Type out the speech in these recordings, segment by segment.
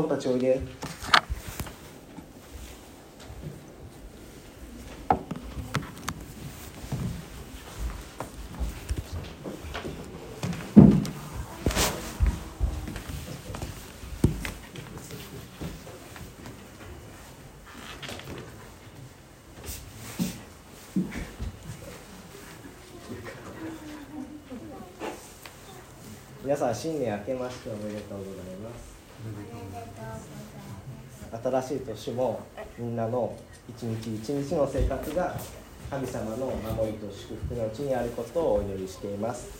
子たちおいで皆さん新年明けましておめでとうございます。新しい年もみんなの一日一日の生活が神様の守りと祝福のうちにあることをお祈りしています。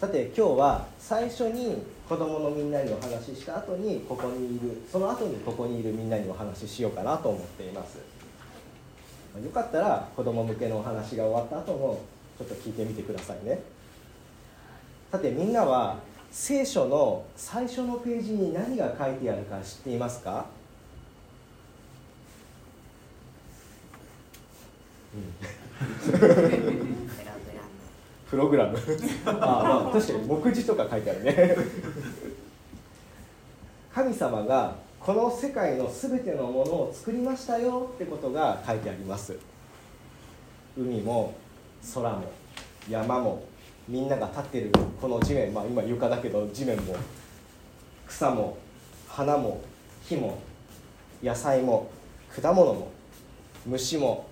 さて今日は最初に子供のみんなにお話しした後にここにいるその後にここにいるみんなにお話ししようかなと思っています。よかったら子供向けのお話が終わった後もちょっと聞いてみてくださいね。さてみんなは聖書の最初のページに何が書いてあるか知っていますか、うん、プログラム。あまあ確かに目次とか書いてあるね。神様がこの世界の全てのものを作りましたよってことが書いてあります。海も空も山もみんなが立ってるこの地面。まあ今床だけど地面も草も花も木も野菜も果物も虫も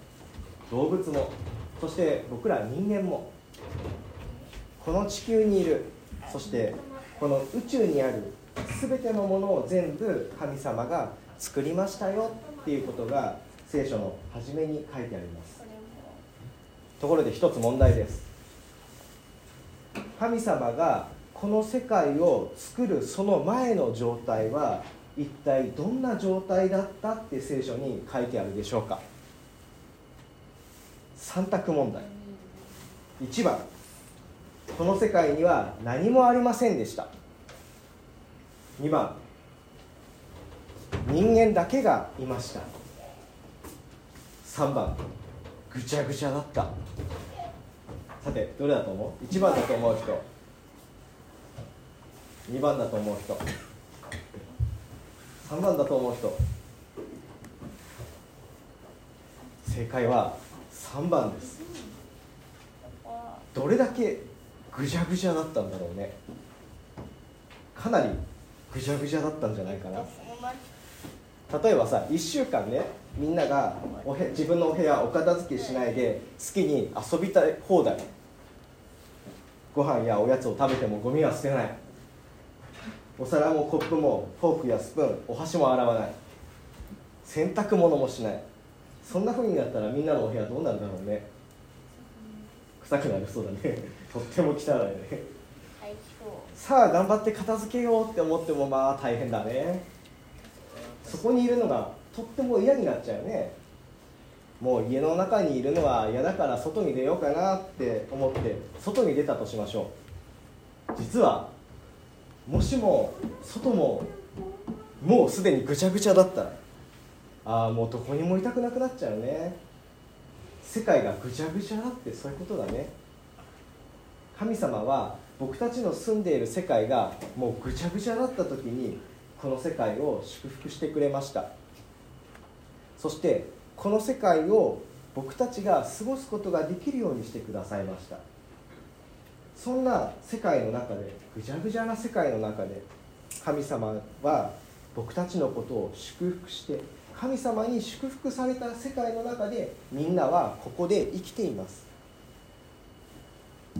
動物もそして僕ら人間もこの地球にいるそしてこの宇宙にある全てのものを全部神様が作りましたよっていうことが聖書の初めに書いてあります。ところで一つ問題です。神様がこの世界を作るその前の状態は一体どんな状態だったって聖書に書いてあるでしょうか？3択問題。1番。この世界には何もありませんでした。2番。人間だけがいました。3番。ぐちゃぐちゃだった。さてどれだと思う？1番だと思う人。2番だと思う人。3番だと思う人。正解は3番です。どれだけぐじゃぐじゃだったんだろうね。かなりぐじゃぐじゃだったんじゃないかな。例えばさ1週間ねみんながおへ自分のお部屋お片付けしないで好きに遊びたい放題。ご飯やおやつを食べてもゴミは捨てない。お皿もコップもフォークやスプーンお箸も洗わない。洗濯物もしないそんな風になったらみんなのお部屋どうなるだろうね。臭くなりそうだね。とっても汚いね。さあ頑張って片付けようって思ってもまあ大変だね。そこにいるのがとっても嫌になっちゃうね。もう家の中にいるのは嫌だから外に出ようかなって思って外に出たとしましょう。実はもしも外ももうすでにぐちゃぐちゃだったらああもうどこにもいたくなくなっちゃうね。世界がぐちゃぐちゃだってそういうことだね。神様は僕たちの住んでいる世界がもうぐちゃぐちゃだった時にこの世界を祝福してくれました。そしてこの世界を僕たちが過ごすことができるようにしてくださいました。そんな世界の中でぐちゃぐちゃな世界の中で神様は僕たちのことを祝福して神様に祝福された世界の中でみんなはここで生きています。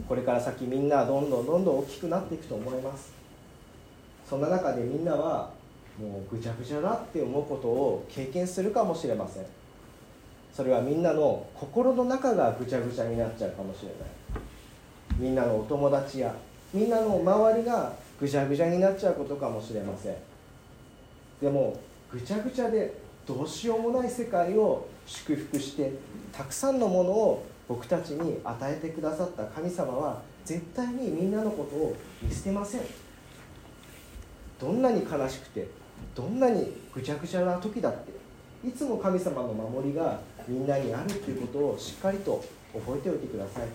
これから先みんなどんどんどんどん大きくなっていくと思います。そんな中でみんなはもうぐちゃぐちゃだって思うことを経験するかもしれません。それはみんなの心の中がぐちゃぐちゃになっちゃうかもしれない。みんなのお友達やみんなの周りがぐちゃぐちゃになっちゃうことかもしれません。でもぐちゃぐちゃでどうしようもない世界を祝福してたくさんのものを僕たちに与えてくださった神様は絶対にみんなのことを見捨てません。どんなに悲しくてどんなにぐちゃぐちゃな時だっていつも神様の守りがみんなにあるということをしっかりと覚えておいてください。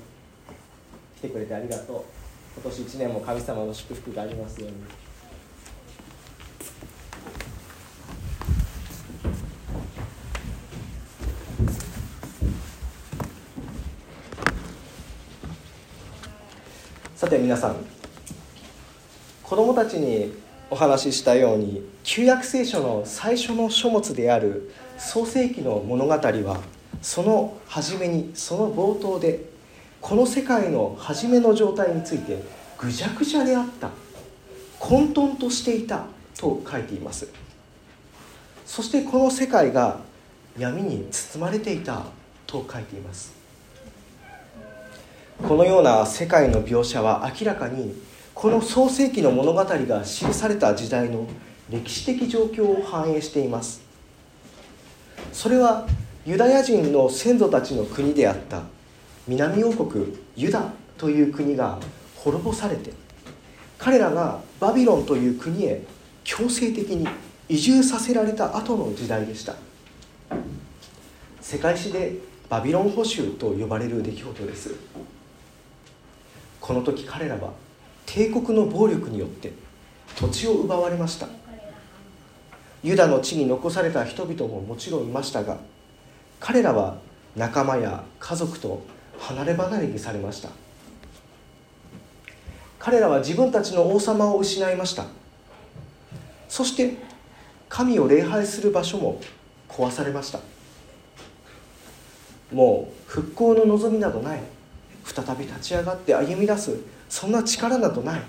来てくれてありがとう。今年1年も神様の祝福がありますように。皆さん子供たちにお話ししたように旧約聖書の最初の書物である創世記の物語はその初めにその冒頭でこの世界の初めの状態についてぐちゃぐちゃであった混沌としていたと書いています。そしてこの世界が闇に包まれていたと書いています。このような世界の描写は明らかにこの創世記の物語が記された時代の歴史的状況を反映しています。それはユダヤ人の先祖たちの国であった南王国ユダという国が滅ぼされて彼らがバビロンという国へ強制的に移住させられた後の時代でした。世界史でバビロン捕囚と呼ばれる出来事です。この時彼らは帝国の暴力によって土地を奪われました。ユダの地に残された人々ももちろんいましたが彼らは仲間や家族と離れ離れにされました。彼らは自分たちの王様を失いました。そして神を礼拝する場所も壊されました。もう復興の望みなどない。再び立ち上がって歩み出す。そんな力などない。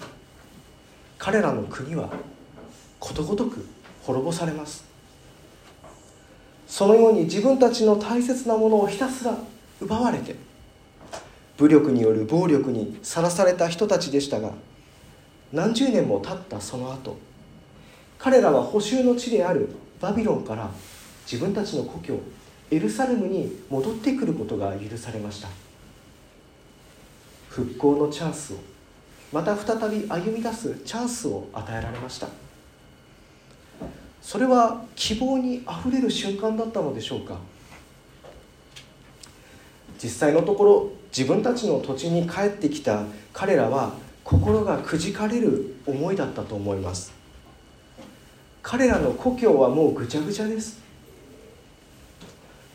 彼らの国はことごとく滅ぼされます。そのように自分たちの大切なものをひたすら奪われて武力による暴力にさらされた人たちでしたが何十年も経ったその後彼らは補修の地であるバビロンから自分たちの故郷エルサレムに戻ってくることが許されました。復興のチャンスを。また再び歩み出すチャンスを与えられました。それは希望にあふれる瞬間だったのでしょうか。実際のところ自分たちの土地に帰ってきた彼らは心がくじかれる思いだったと思います。彼らの故郷はもうぐちゃぐちゃです。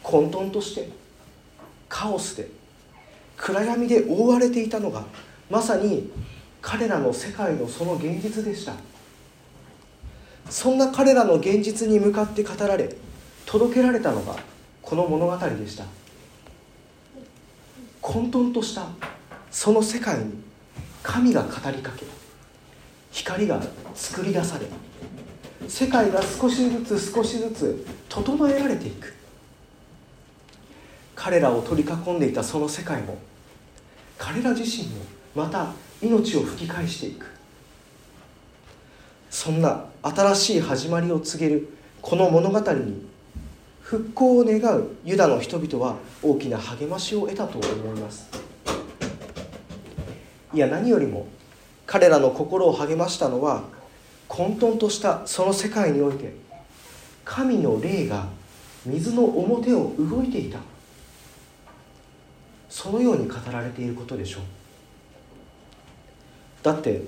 混沌としてカオスで暗闇で覆われていたのがまさに彼らの世界のその現実でした。そんな彼らの現実に向かって語られ届けられたのがこの物語でした。混沌としたその世界に神が語りかけ光が作り出され世界が少しずつ少しずつ整えられていく。彼らを取り囲んでいたその世界も彼ら自身もまた命を吹き返していく。そんな新しい始まりを告げるこの物語に復興を願うユダの人々は大きな励ましを得たと思います。いや何よりも彼らの心を励ましたのは混沌としたその世界において神の霊が水の表を動いていた。そのように語られていることでしょう。だって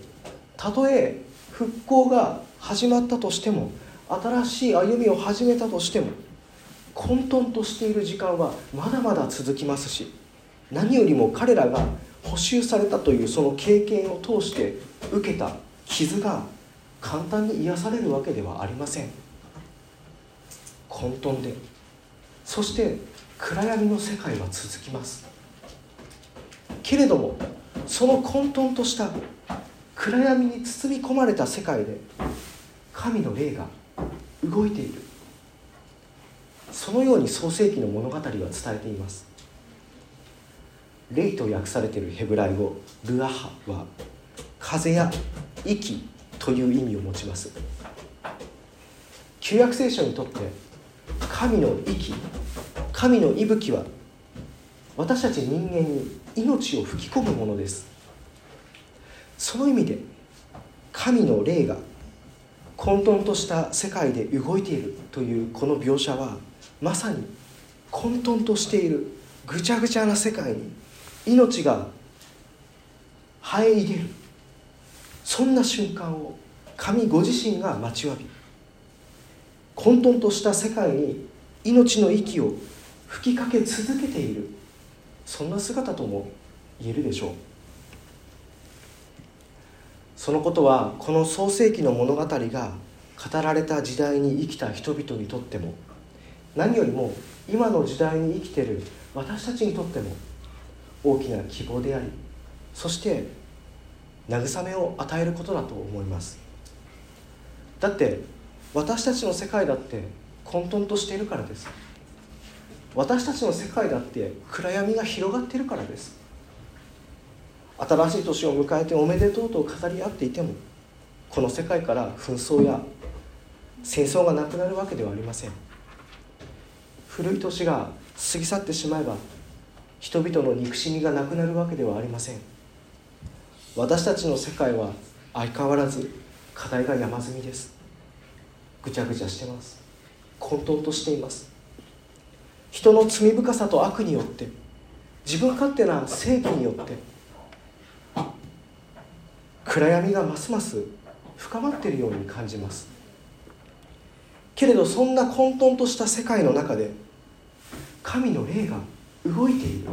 たとえ復興が始まったとしても新しい歩みを始めたとしても混沌としている時間はまだまだ続きますし何よりも彼らが補修されたというその経験を通して受けた傷が簡単に癒されるわけではありません。混沌でそして暗闇の世界は続きます。けれどもその混沌とした暗闇に包み込まれた世界で神の霊が動いている。そのように創世記の物語は伝えています。霊と訳されているヘブライ語ルアハは風や息という意味を持ちます。旧約聖書にとって神の息神の息吹は私たち人間に命を吹き込むものです。その意味で神の霊が混沌とした世界で動いているというこの描写はまさに混沌としているぐちゃぐちゃな世界に命が生え入れる。そんな瞬間を神ご自身が待ちわび混沌とした世界に命の息を吹きかけ続けている。そんな姿とも言えるでしょう。そのことはこの創世紀の物語が語られた時代に生きた人々にとっても何よりも今の時代に生きてる私たちにとっても大きな希望でありそして慰めを与えることだと思います。だって私たちの世界だって混沌としているからです。私たちの世界だって暗闇が広がっているからです。新しい年を迎えておめでとうと語り合っていてもこの世界から紛争や戦争がなくなるわけではありません。古い年が過ぎ去ってしまえば人々の憎しみがなくなるわけではありません。私たちの世界は相変わらず課題が山積みです。ぐちゃぐちゃしてます。混沌としています。人の罪深さと悪によって自分勝手な正義によって暗闇がますます深まっているように感じます。けれどそんな混沌とした世界の中で神の霊が動いている。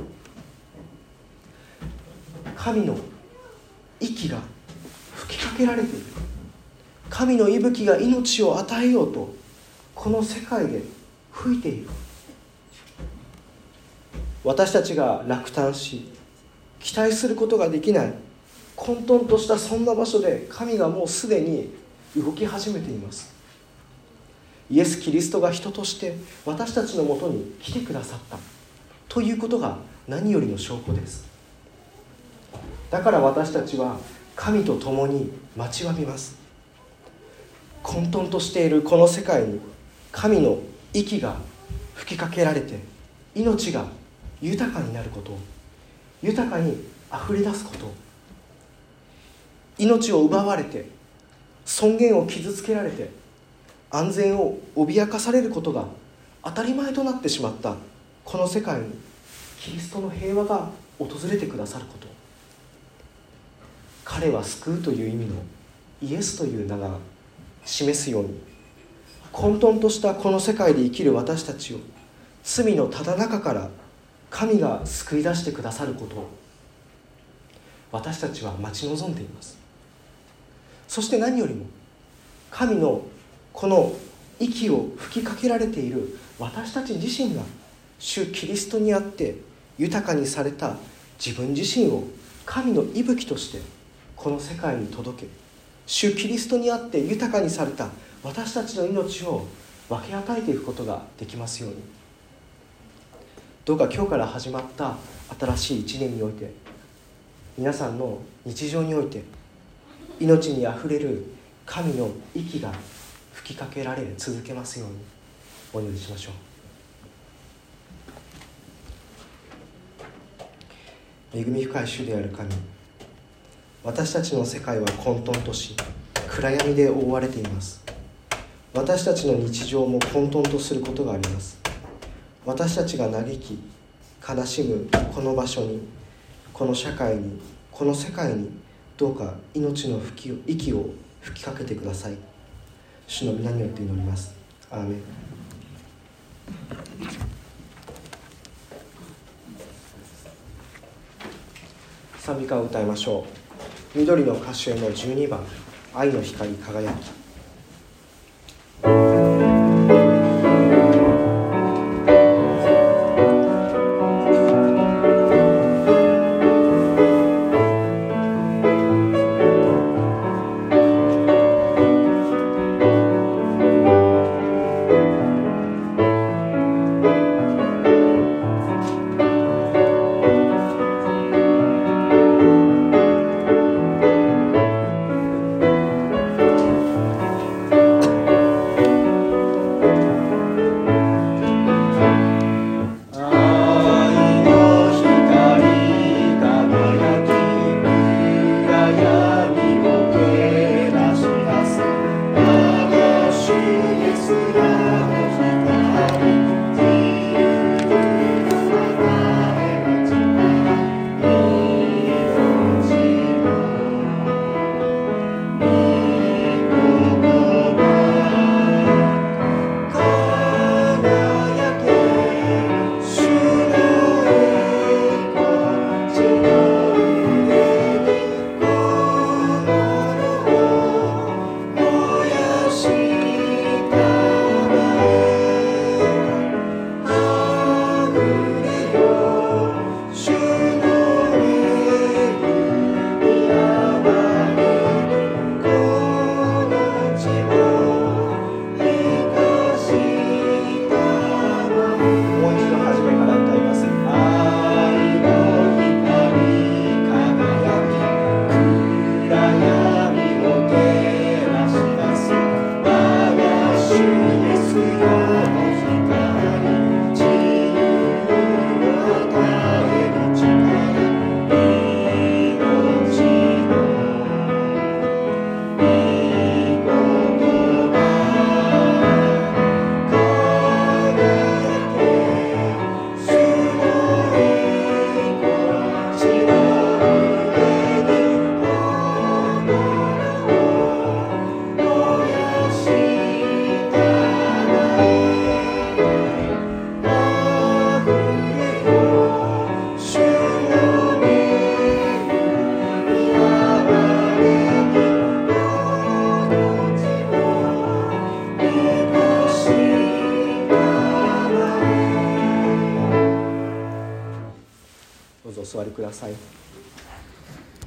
神の息が吹きかけられている。神の息吹が命を与えようとこの世界で吹いている。私たちが落胆し期待することができない混沌としたそんな場所で神がもうすでに動き始めています。イエス・キリストが人として私たちのもとに来てくださった。ということが何よりの証拠です。だから私たちは神と共に待ちわびます。混沌としているこの世界に神の息が吹きかけられて命が豊かになること豊かにあふれ出すこと命を奪われて尊厳を傷つけられて安全を脅かされることが当たり前となってしまったこの世界にキリストの平和が訪れてくださること。彼は救うという意味のイエスという名が示すように混沌としたこの世界で生きる私たちを罪のただ中から神が救い出してくださることを私たちは待ち望んでいます。そして何よりも神のこの息を吹きかけられている私たち自身が主キリストにあって豊かにされた自分自身を神の息吹としてこの世界に届け主キリストにあって豊かにされた私たちの命を分け与えていくことができますように。どうか今日から始まった新しい一年において皆さんの日常において命にあふれる神の息が吹きかけられ続けますようにお祈りしましょう。恵み深い主である神私たちの世界は混沌とし暗闇で覆われています。私たちの日常も混沌とすることがあります。私たちが嘆き悲しむこの場所にこの社会にこの世界にどうか命の吹き息を吹きかけてください。主の皆によって祈ります。アーメン。賛美歌を歌いましょう。緑の歌手への12番「愛の光輝き」